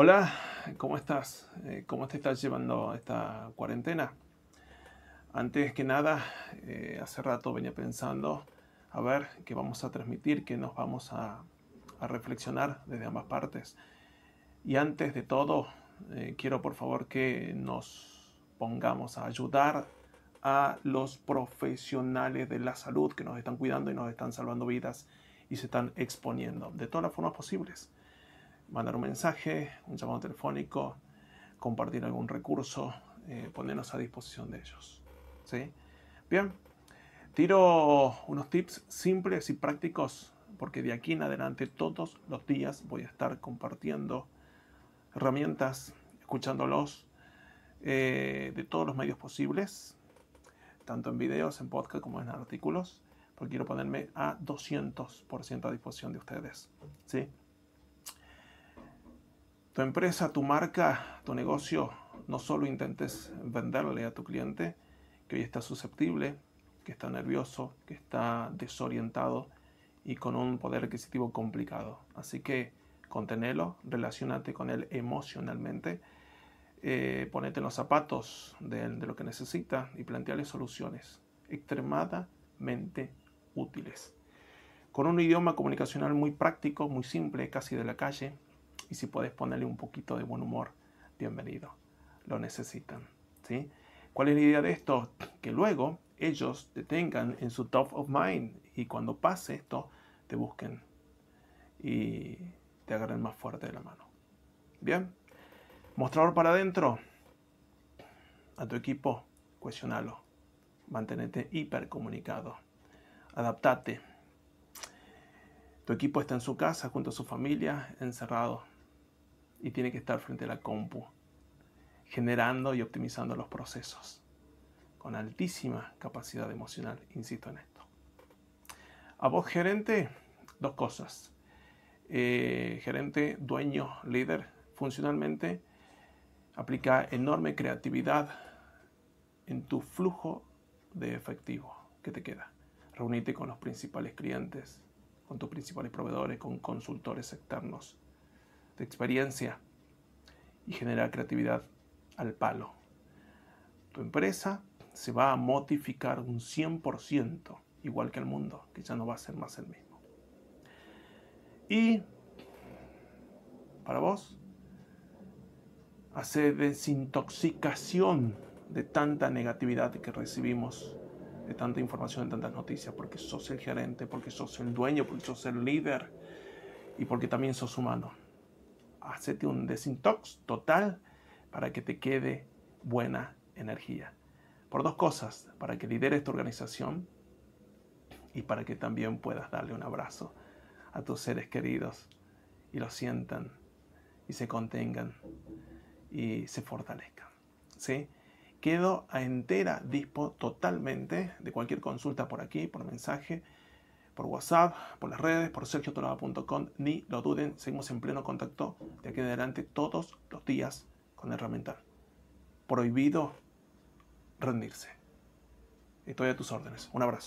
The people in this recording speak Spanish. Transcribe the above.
Hola, ¿cómo estás? Eh, ¿Cómo te estás llevando esta cuarentena? Antes que nada, eh, hace rato venía pensando a ver qué vamos a transmitir, qué nos vamos a, reflexionar desde ambas partes. Y antes de todo, eh, quiero por favor que nos pongamos a ayudar a los profesionales de la salud que nos están cuidando y nos están salvando vidas y se están exponiendo de todas las formas posibles mandar un mensaje, un llamado telefónico, compartir algún recurso, eh, ponernos a disposición de ellos. ¿sí? Bien, tiro unos tips simples y prácticos porque de aquí en adelante todos los días voy a estar compartiendo herramientas, escuchándolos eh, de todos los medios posibles, tanto en videos, en podcast como en artículos, porque quiero ponerme a 200% a disposición de ustedes. ¿sí? Tu empresa, tu marca, tu negocio, no solo intentes venderle a tu cliente que hoy está susceptible, que está nervioso, que está desorientado y con un poder adquisitivo complicado. Así que contenelo, relacionate con él emocionalmente, eh, ponete en los zapatos de, lo que necesita y planteale soluciones extremadamente útiles. Con un idioma comunicacional muy práctico, muy simple, casi de la calle, y si puedes ponerle un poquito de buen humor, bienvenido. Lo necesitan. ¿sí? ¿Cuál es la idea de esto? Que luego ellos te tengan en su top of mind y cuando pase esto, te busquen y te agarren más fuerte de la mano. Bien. Mostrador para adentro. A tu equipo, cuestionalo. Mantenete hipercomunicado. Adaptate. Tu equipo está en su casa junto a su familia, encerrado y tiene que estar frente a la compu, generando y optimizando los procesos, con altísima capacidad emocional, insisto en esto. A vos gerente, dos cosas. Eh, gerente, dueño, líder, funcionalmente, aplica enorme creatividad en tu flujo de efectivo que te queda. Reunite con los principales clientes, con tus principales proveedores, con consultores externos experiencia y generar creatividad al palo. Tu empresa se va a modificar un 100%, igual que el mundo, que ya no va a ser más el mismo. Y para vos, hace desintoxicación de tanta negatividad que recibimos, de tanta información, de tantas noticias, porque sos el gerente, porque sos el dueño, porque sos el líder y porque también sos humano hacete un desintox total para que te quede buena energía. Por dos cosas, para que lideres tu organización y para que también puedas darle un abrazo a tus seres queridos y lo sientan y se contengan y se fortalezcan. ¿sí? Quedo a entera dispo totalmente de cualquier consulta por aquí, por mensaje por WhatsApp, por las redes, por sergiotolaba.com, ni lo duden, seguimos en pleno contacto de aquí en adelante todos los días con herramienta. Prohibido rendirse. Estoy a tus órdenes. Un abrazo.